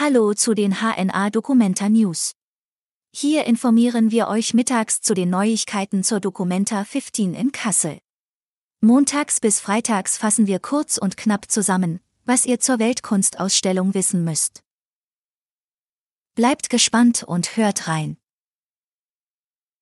Hallo zu den HNA Documenta News. Hier informieren wir euch mittags zu den Neuigkeiten zur Documenta 15 in Kassel. Montags bis freitags fassen wir kurz und knapp zusammen, was ihr zur Weltkunstausstellung wissen müsst. Bleibt gespannt und hört rein.